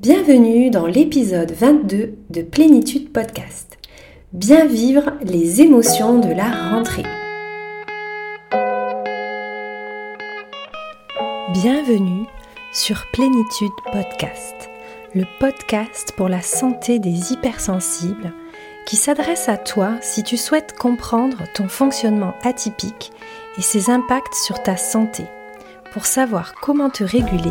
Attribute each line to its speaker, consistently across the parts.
Speaker 1: Bienvenue dans l'épisode 22 de Plénitude Podcast. Bien vivre les émotions de la rentrée. Bienvenue sur Plénitude Podcast, le podcast pour la santé des hypersensibles qui s'adresse à toi si tu souhaites comprendre ton fonctionnement atypique et ses impacts sur ta santé, pour savoir comment te réguler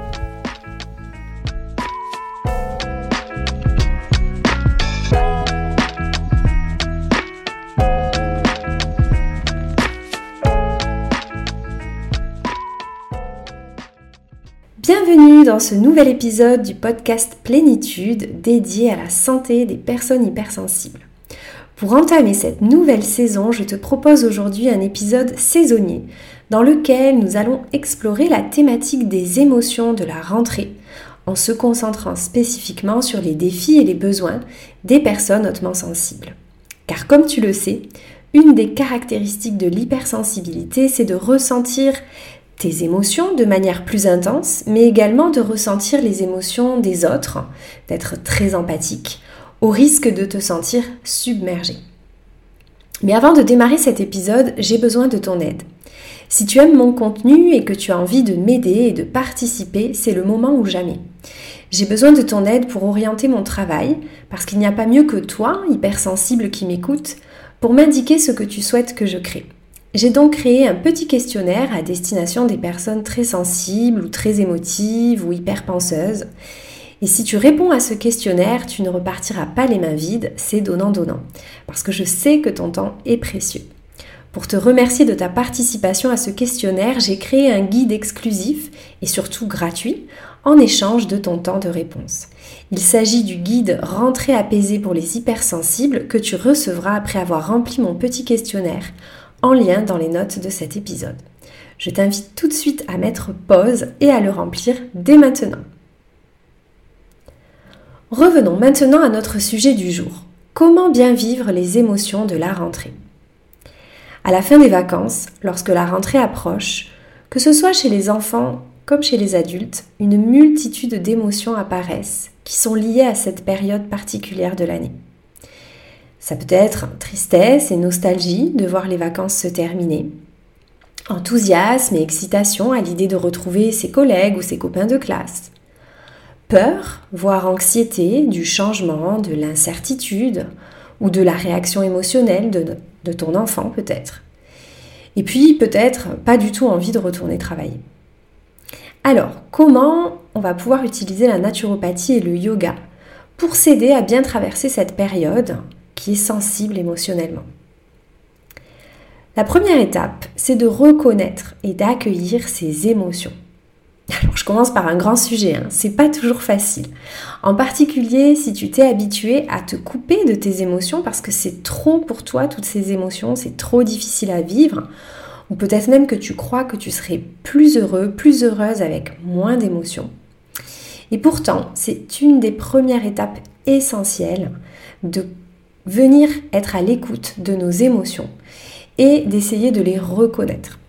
Speaker 1: Dans ce nouvel épisode du podcast Plénitude dédié à la santé des personnes hypersensibles. Pour entamer cette nouvelle saison, je te propose aujourd'hui un épisode saisonnier dans lequel nous allons explorer la thématique des émotions de la rentrée en se concentrant spécifiquement sur les défis et les besoins des personnes hautement sensibles. Car comme tu le sais, une des caractéristiques de l'hypersensibilité, c'est de ressentir tes émotions de manière plus intense, mais également de ressentir les émotions des autres, d'être très empathique, au risque de te sentir submergé. Mais avant de démarrer cet épisode, j'ai besoin de ton aide. Si tu aimes mon contenu et que tu as envie de m'aider et de participer, c'est le moment ou jamais. J'ai besoin de ton aide pour orienter mon travail, parce qu'il n'y a pas mieux que toi, hypersensible qui m'écoute, pour m'indiquer ce que tu souhaites que je crée. J'ai donc créé un petit questionnaire à destination des personnes très sensibles ou très émotives ou hyperpenseuses. Et si tu réponds à ce questionnaire, tu ne repartiras pas les mains vides, c'est donnant-donnant. Parce que je sais que ton temps est précieux. Pour te remercier de ta participation à ce questionnaire, j'ai créé un guide exclusif et surtout gratuit en échange de ton temps de réponse. Il s'agit du guide Rentrée apaisée pour les hypersensibles que tu recevras après avoir rempli mon petit questionnaire en lien dans les notes de cet épisode. Je t'invite tout de suite à mettre pause et à le remplir dès maintenant. Revenons maintenant à notre sujet du jour. Comment bien vivre les émotions de la rentrée? À la fin des vacances, lorsque la rentrée approche, que ce soit chez les enfants comme chez les adultes, une multitude d'émotions apparaissent qui sont liées à cette période particulière de l'année. Ça peut être tristesse et nostalgie de voir les vacances se terminer, enthousiasme et excitation à l'idée de retrouver ses collègues ou ses copains de classe, peur, voire anxiété du changement, de l'incertitude ou de la réaction émotionnelle de, de ton enfant peut-être. Et puis peut-être pas du tout envie de retourner travailler. Alors, comment on va pouvoir utiliser la naturopathie et le yoga pour s'aider à bien traverser cette période qui est sensible émotionnellement. La première étape, c'est de reconnaître et d'accueillir ses émotions. Alors, je commence par un grand sujet, hein. c'est pas toujours facile. En particulier si tu t'es habitué à te couper de tes émotions parce que c'est trop pour toi, toutes ces émotions, c'est trop difficile à vivre. Ou peut-être même que tu crois que tu serais plus heureux, plus heureuse avec moins d'émotions. Et pourtant, c'est une des premières étapes essentielles de venir être à l'écoute de nos émotions et d'essayer de les reconnaître.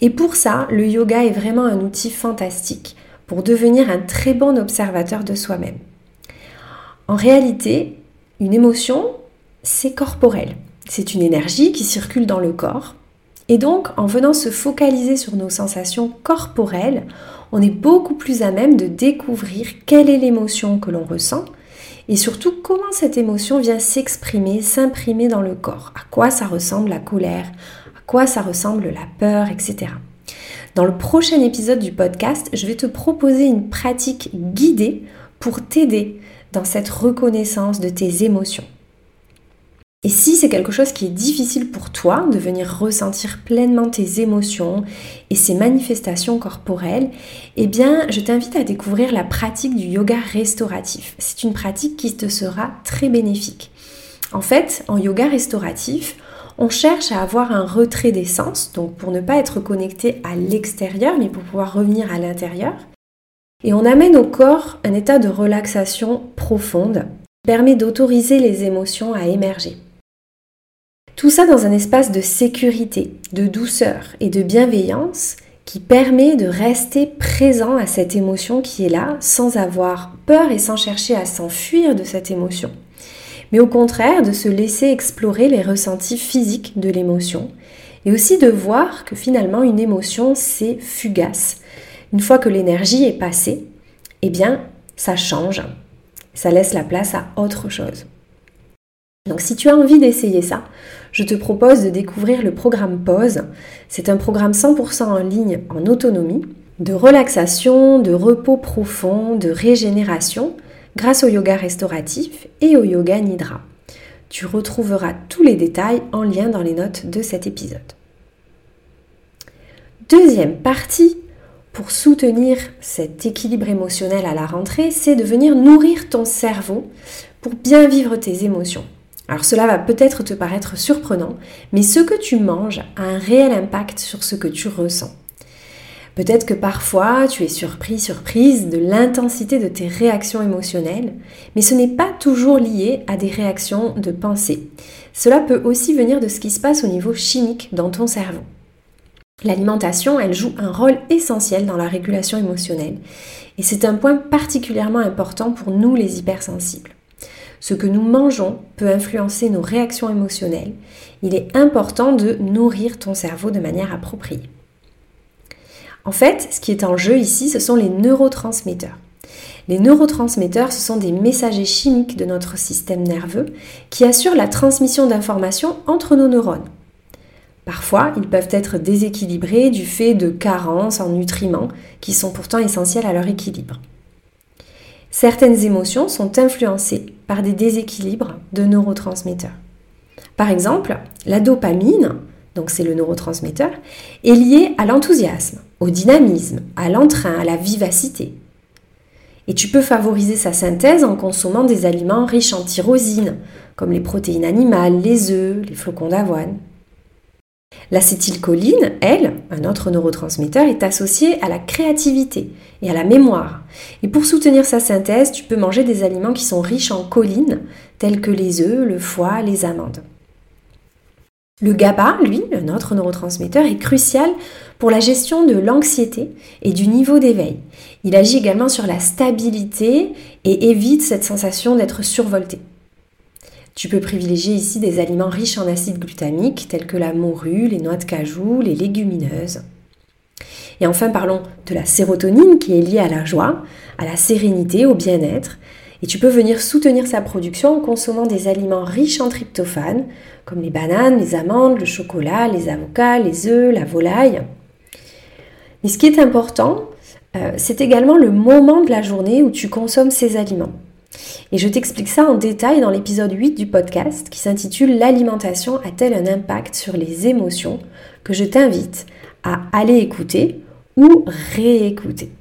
Speaker 1: Et pour ça, le yoga est vraiment un outil fantastique pour devenir un très bon observateur de soi-même. En réalité, une émotion, c'est corporel. C'est une énergie qui circule dans le corps. Et donc, en venant se focaliser sur nos sensations corporelles, on est beaucoup plus à même de découvrir quelle est l'émotion que l'on ressent et surtout comment cette émotion vient s'exprimer, s'imprimer dans le corps? À quoi ça ressemble la colère, à quoi ça ressemble la peur, etc. Dans le prochain épisode du podcast, je vais te proposer une pratique guidée pour t'aider dans cette reconnaissance de tes émotions. Et si c'est quelque chose qui est difficile pour toi de venir ressentir pleinement tes émotions et ces manifestations corporelles, eh bien, je t'invite à découvrir la pratique du yoga restauratif. C'est une pratique qui te sera très bénéfique. En fait, en yoga restauratif, on cherche à avoir un retrait des sens, donc pour ne pas être connecté à l'extérieur, mais pour pouvoir revenir à l'intérieur. Et on amène au corps un état de relaxation profonde qui permet d'autoriser les émotions à émerger. Tout ça dans un espace de sécurité, de douceur et de bienveillance qui permet de rester présent à cette émotion qui est là sans avoir peur et sans chercher à s'enfuir de cette émotion mais au contraire de se laisser explorer les ressentis physiques de l'émotion et aussi de voir que finalement une émotion c'est fugace. Une fois que l'énergie est passée, eh bien ça change, ça laisse la place à autre chose. Donc si tu as envie d'essayer ça, je te propose de découvrir le programme Pause. C'est un programme 100% en ligne en autonomie, de relaxation, de repos profond, de régénération grâce au yoga restauratif et au yoga nidra. Tu retrouveras tous les détails en lien dans les notes de cet épisode. Deuxième partie, pour soutenir cet équilibre émotionnel à la rentrée, c'est de venir nourrir ton cerveau pour bien vivre tes émotions. Alors cela va peut-être te paraître surprenant, mais ce que tu manges a un réel impact sur ce que tu ressens. Peut-être que parfois tu es surpris, surprise de l'intensité de tes réactions émotionnelles, mais ce n'est pas toujours lié à des réactions de pensée. Cela peut aussi venir de ce qui se passe au niveau chimique dans ton cerveau. L'alimentation, elle joue un rôle essentiel dans la régulation émotionnelle et c'est un point particulièrement important pour nous les hypersensibles. Ce que nous mangeons peut influencer nos réactions émotionnelles. Il est important de nourrir ton cerveau de manière appropriée. En fait, ce qui est en jeu ici, ce sont les neurotransmetteurs. Les neurotransmetteurs, ce sont des messagers chimiques de notre système nerveux qui assurent la transmission d'informations entre nos neurones. Parfois, ils peuvent être déséquilibrés du fait de carences en nutriments qui sont pourtant essentiels à leur équilibre. Certaines émotions sont influencées par des déséquilibres de neurotransmetteurs. Par exemple, la dopamine, donc c'est le neurotransmetteur, est liée à l'enthousiasme, au dynamisme, à l'entrain, à la vivacité. Et tu peux favoriser sa synthèse en consommant des aliments riches en tyrosine, comme les protéines animales, les œufs, les flocons d'avoine. L'acétylcholine, elle, un autre neurotransmetteur, est associée à la créativité et à la mémoire. Et pour soutenir sa synthèse, tu peux manger des aliments qui sont riches en choline, tels que les œufs, le foie, les amandes. Le GABA, lui, un autre neurotransmetteur, est crucial pour la gestion de l'anxiété et du niveau d'éveil. Il agit également sur la stabilité et évite cette sensation d'être survolté. Tu peux privilégier ici des aliments riches en acide glutamique tels que la morue, les noix de cajou, les légumineuses. Et enfin parlons de la sérotonine qui est liée à la joie, à la sérénité, au bien-être. Et tu peux venir soutenir sa production en consommant des aliments riches en tryptophane, comme les bananes, les amandes, le chocolat, les avocats, les œufs, la volaille. Mais ce qui est important, euh, c'est également le moment de la journée où tu consommes ces aliments. Et je t'explique ça en détail dans l'épisode 8 du podcast qui s'intitule L'alimentation a-t-elle un impact sur les émotions? que je t'invite à aller écouter ou réécouter.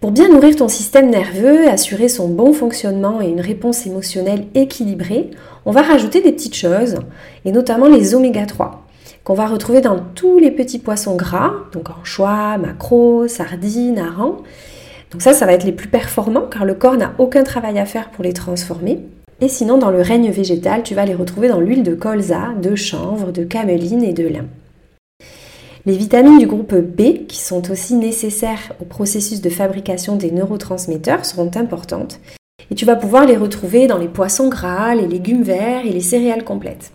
Speaker 1: Pour bien nourrir ton système nerveux, assurer son bon fonctionnement et une réponse émotionnelle équilibrée, on va rajouter des petites choses, et notamment les oméga 3, qu'on va retrouver dans tous les petits poissons gras, donc anchois, maquereaux, sardines, harengs. Donc ça, ça va être les plus performants car le corps n'a aucun travail à faire pour les transformer. Et sinon, dans le règne végétal, tu vas les retrouver dans l'huile de colza, de chanvre, de cameline et de lin. Les vitamines du groupe B, qui sont aussi nécessaires au processus de fabrication des neurotransmetteurs, seront importantes. Et tu vas pouvoir les retrouver dans les poissons gras, les légumes verts et les céréales complètes.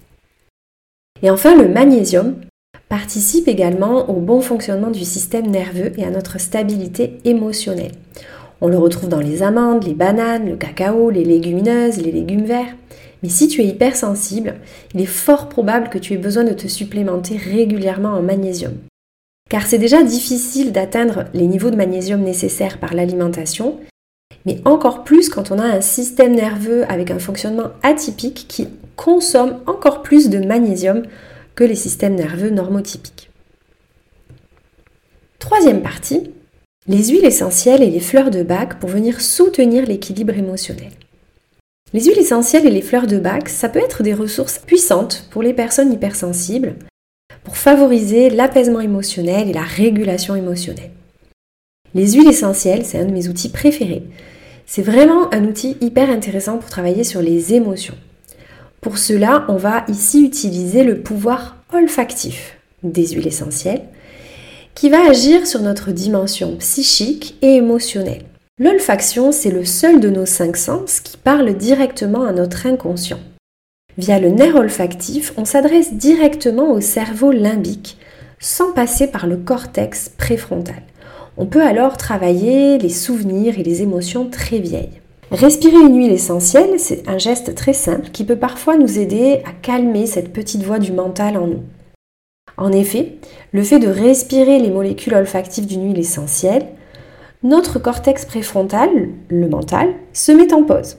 Speaker 1: Et enfin, le magnésium participe également au bon fonctionnement du système nerveux et à notre stabilité émotionnelle. On le retrouve dans les amandes, les bananes, le cacao, les légumineuses, les légumes verts. Mais si tu es hypersensible, il est fort probable que tu aies besoin de te supplémenter régulièrement en magnésium. Car c'est déjà difficile d'atteindre les niveaux de magnésium nécessaires par l'alimentation, mais encore plus quand on a un système nerveux avec un fonctionnement atypique qui consomme encore plus de magnésium que les systèmes nerveux normotypiques. Troisième partie, les huiles essentielles et les fleurs de bac pour venir soutenir l'équilibre émotionnel. Les huiles essentielles et les fleurs de bac, ça peut être des ressources puissantes pour les personnes hypersensibles pour favoriser l'apaisement émotionnel et la régulation émotionnelle. Les huiles essentielles, c'est un de mes outils préférés. C'est vraiment un outil hyper intéressant pour travailler sur les émotions. Pour cela, on va ici utiliser le pouvoir olfactif des huiles essentielles qui va agir sur notre dimension psychique et émotionnelle. L'olfaction, c'est le seul de nos cinq sens qui parle directement à notre inconscient. Via le nerf olfactif, on s'adresse directement au cerveau limbique sans passer par le cortex préfrontal. On peut alors travailler les souvenirs et les émotions très vieilles. Respirer une huile essentielle, c'est un geste très simple qui peut parfois nous aider à calmer cette petite voix du mental en nous. En effet, le fait de respirer les molécules olfactives d'une huile essentielle notre cortex préfrontal, le mental, se met en pause.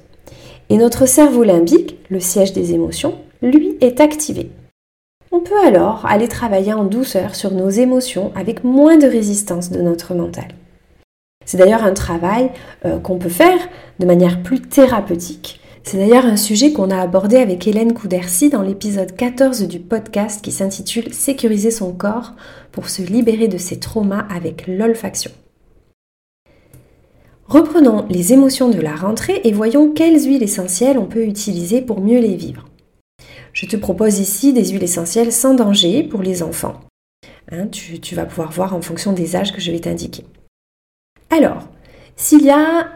Speaker 1: Et notre cerveau limbique, le siège des émotions, lui est activé. On peut alors aller travailler en douceur sur nos émotions avec moins de résistance de notre mental. C'est d'ailleurs un travail euh, qu'on peut faire de manière plus thérapeutique. C'est d'ailleurs un sujet qu'on a abordé avec Hélène Coudercy dans l'épisode 14 du podcast qui s'intitule Sécuriser son corps pour se libérer de ses traumas avec l'olfaction. Reprenons les émotions de la rentrée et voyons quelles huiles essentielles on peut utiliser pour mieux les vivre. Je te propose ici des huiles essentielles sans danger pour les enfants. Hein, tu, tu vas pouvoir voir en fonction des âges que je vais t'indiquer. Alors, s'il y a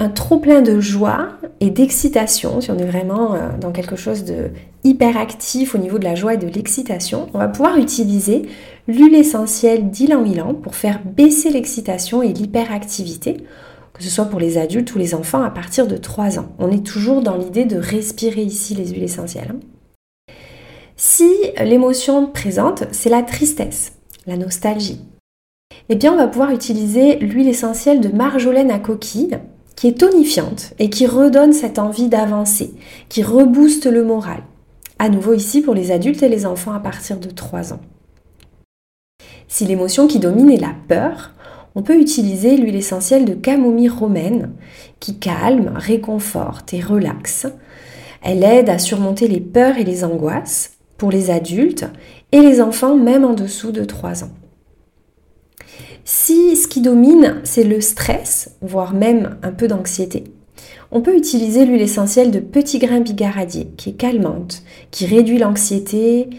Speaker 1: un trop plein de joie et d'excitation, si on est vraiment euh, dans quelque chose de hyper actif au niveau de la joie et de l'excitation, on va pouvoir utiliser l'huile essentielle d'ylang-ylang pour faire baisser l'excitation et l'hyperactivité que ce soit pour les adultes ou les enfants à partir de 3 ans. On est toujours dans l'idée de respirer ici les huiles essentielles. Si l'émotion présente, c'est la tristesse, la nostalgie, eh bien on va pouvoir utiliser l'huile essentielle de marjolaine à coquille qui est tonifiante et qui redonne cette envie d'avancer, qui rebooste le moral. À nouveau ici pour les adultes et les enfants à partir de 3 ans. Si l'émotion qui domine est la peur, on peut utiliser l'huile essentielle de camomille romaine qui calme, réconforte et relaxe. Elle aide à surmonter les peurs et les angoisses pour les adultes et les enfants même en dessous de 3 ans. Ce qui domine, c'est le stress, voire même un peu d'anxiété, on peut utiliser l'huile essentielle de petit grain bigaradier qui est calmante, qui réduit l'anxiété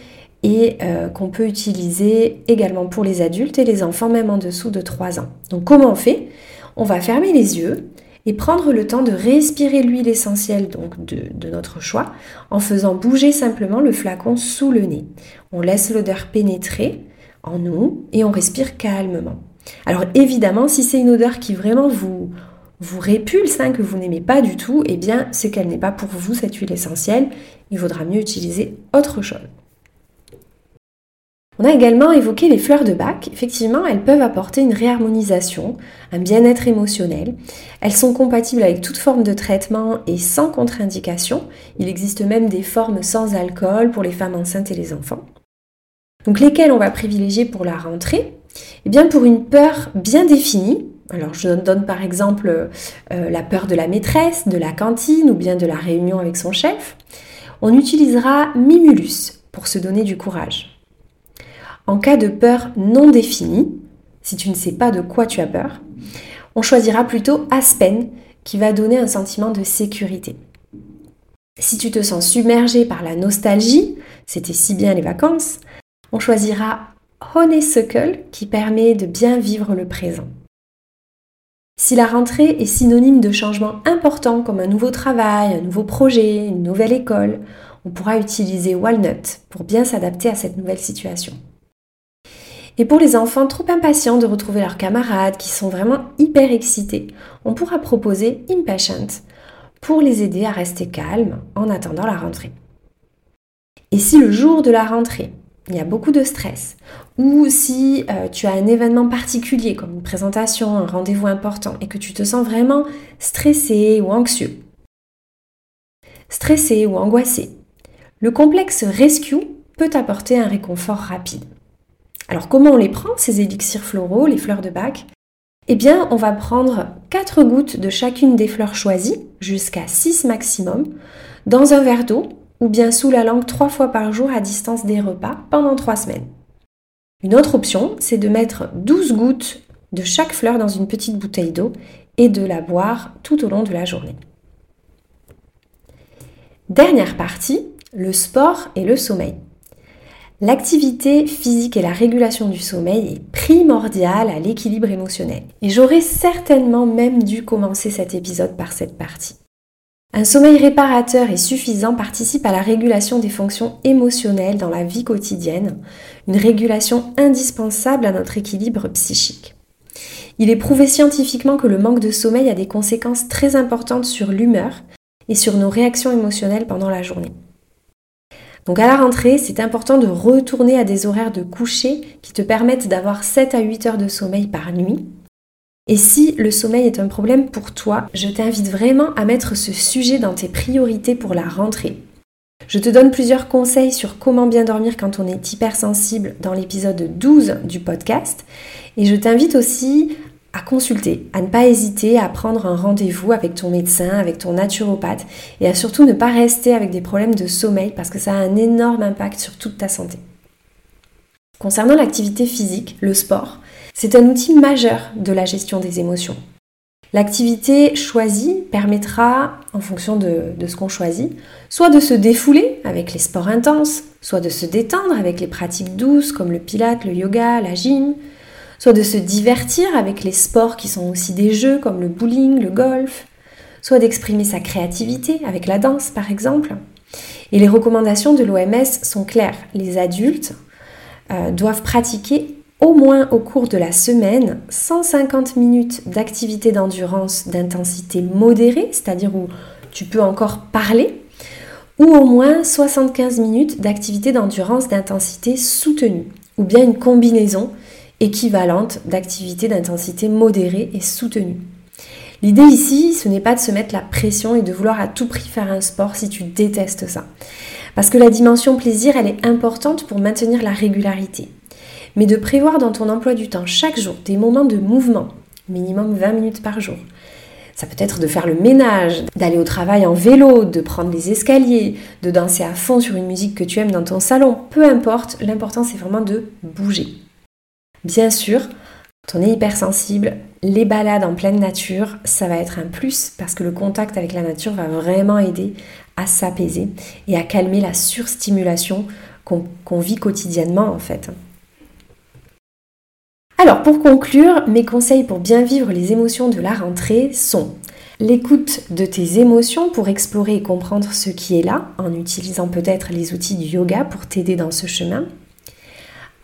Speaker 1: et euh, qu'on peut utiliser également pour les adultes et les enfants même en dessous de 3 ans. Donc comment on fait? On va fermer les yeux et prendre le temps de respirer l'huile essentielle donc de, notre choix en faisant bouger simplement le flacon sous le nez. On laisse l'odeur pénétrer en nous et on respire calmement. Alors évidemment, si c'est une odeur qui vraiment vous vous répulse, hein, que vous n'aimez pas du tout, eh bien c'est qu'elle n'est pas pour vous cette huile essentielle. Il vaudra mieux utiliser autre chose. On a également évoqué les fleurs de bac. Effectivement, elles peuvent apporter une réharmonisation, un bien-être émotionnel. Elles sont compatibles avec toute forme de traitement et sans contre-indication. Il existe même des formes sans alcool pour les femmes enceintes et les enfants. Donc lesquelles on va privilégier pour la rentrée? Eh bien pour une peur bien définie, alors je donne par exemple euh, la peur de la maîtresse, de la cantine ou bien de la réunion avec son chef, on utilisera Mimulus pour se donner du courage. En cas de peur non définie, si tu ne sais pas de quoi tu as peur, on choisira plutôt Aspen qui va donner un sentiment de sécurité. Si tu te sens submergé par la nostalgie, c'était si bien les vacances, on choisira Honeysuckle qui permet de bien vivre le présent. Si la rentrée est synonyme de changements importants comme un nouveau travail, un nouveau projet, une nouvelle école, on pourra utiliser Walnut pour bien s'adapter à cette nouvelle situation. Et pour les enfants trop impatients de retrouver leurs camarades, qui sont vraiment hyper excités, on pourra proposer Impatient pour les aider à rester calmes en attendant la rentrée. Et si le jour de la rentrée, il y a beaucoup de stress, ou si euh, tu as un événement particulier comme une présentation, un rendez-vous important, et que tu te sens vraiment stressé ou anxieux, stressé ou angoissé, le complexe Rescue peut apporter un réconfort rapide. Alors comment on les prend, ces élixirs floraux, les fleurs de bac? Eh bien, on va prendre 4 gouttes de chacune des fleurs choisies, jusqu'à 6 maximum, dans un verre d'eau ou bien sous la langue 3 fois par jour à distance des repas pendant 3 semaines. Une autre option, c'est de mettre 12 gouttes de chaque fleur dans une petite bouteille d'eau et de la boire tout au long de la journée. Dernière partie, le sport et le sommeil. L'activité physique et la régulation du sommeil est primordiale à l'équilibre émotionnel. Et j'aurais certainement même dû commencer cet épisode par cette partie. Un sommeil réparateur et suffisant participe à la régulation des fonctions émotionnelles dans la vie quotidienne, une régulation indispensable à notre équilibre psychique. Il est prouvé scientifiquement que le manque de sommeil a des conséquences très importantes sur l'humeur et sur nos réactions émotionnelles pendant la journée. Donc à la rentrée, c'est important de retourner à des horaires de coucher qui te permettent d'avoir 7 à 8 heures de sommeil par nuit. Et si le sommeil est un problème pour toi, je t'invite vraiment à mettre ce sujet dans tes priorités pour la rentrée. Je te donne plusieurs conseils sur comment bien dormir quand on est hypersensible dans l'épisode 12 du podcast. Et je t'invite aussi à consulter, à ne pas hésiter à prendre un rendez-vous avec ton médecin, avec ton naturopathe et à surtout ne pas rester avec des problèmes de sommeil parce que ça a un énorme impact sur toute ta santé. Concernant l'activité physique, le sport, c'est un outil majeur de la gestion des émotions. L'activité choisie permettra, en fonction de, ce qu'on choisit, soit de se défouler avec les sports intenses, soit de se détendre avec les pratiques douces comme le pilate, le yoga, la gym, soit de se divertir avec les sports qui sont aussi des jeux comme le bowling, le golf, soit d'exprimer sa créativité avec la danse par exemple. Et les recommandations de l'OMS sont claires. Les adultes euh, doivent pratiquer au moins au cours de la semaine 150 minutes d'activité d'endurance d'intensité modérée, c'est-à-dire où tu peux encore parler, ou au moins 75 minutes d'activité d'endurance d'intensité soutenue, ou bien une combinaison équivalente d'activité d'intensité modérée et soutenue. L'idée ici, ce n'est pas de se mettre la pression et de vouloir à tout prix faire un sport si tu détestes ça. Parce que la dimension plaisir, elle est importante pour maintenir la régularité. Mais de prévoir dans ton emploi du temps chaque jour des moments de mouvement, minimum 20 minutes par jour. Ça peut être de faire le ménage, d'aller au travail en vélo, de prendre les escaliers, de danser à fond sur une musique que tu aimes dans ton salon, peu importe, l'important c'est vraiment de bouger. Bien sûr, on est hypersensible, les balades en pleine nature, ça va être un plus parce que le contact avec la nature va vraiment aider à s'apaiser et à calmer la surstimulation qu'on vit quotidiennement en fait. Alors pour conclure, mes conseils pour bien vivre les émotions de la rentrée sont l'écoute de tes émotions pour explorer et comprendre ce qui est là en utilisant peut-être les outils du yoga pour t'aider dans ce chemin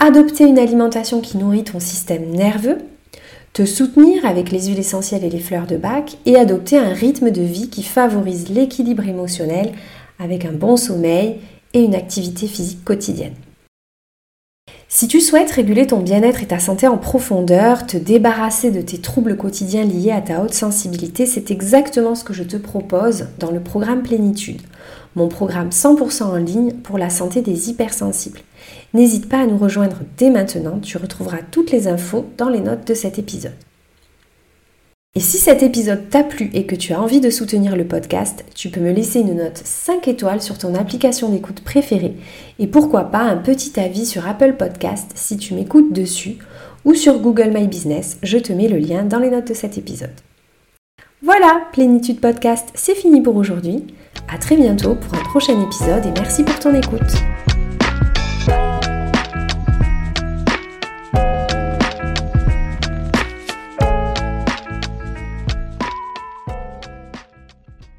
Speaker 1: adopter une alimentation qui nourrit ton système nerveux, te soutenir avec les huiles essentielles et les fleurs de bac et adopter un rythme de vie qui favorise l'équilibre émotionnel avec un bon sommeil et une activité physique quotidienne. Si tu souhaites réguler ton bien-être et ta santé en profondeur, te débarrasser de tes troubles quotidiens liés à ta haute sensibilité, c'est exactement ce que je te propose dans le programme Plénitude, mon programme 100% en ligne pour la santé des hypersensibles. N'hésite pas à nous rejoindre dès maintenant, tu retrouveras toutes les infos dans les notes de cet épisode. Et si cet épisode t'a plu et que tu as envie de soutenir le podcast, tu peux me laisser une note 5 étoiles sur ton application d'écoute préférée et pourquoi pas un petit avis sur Apple Podcast si tu m'écoutes dessus ou sur Google My Business, je te mets le lien dans les notes de cet épisode. Voilà, Plénitude Podcast, c'est fini pour aujourd'hui. À très bientôt pour un prochain épisode et merci pour ton écoute.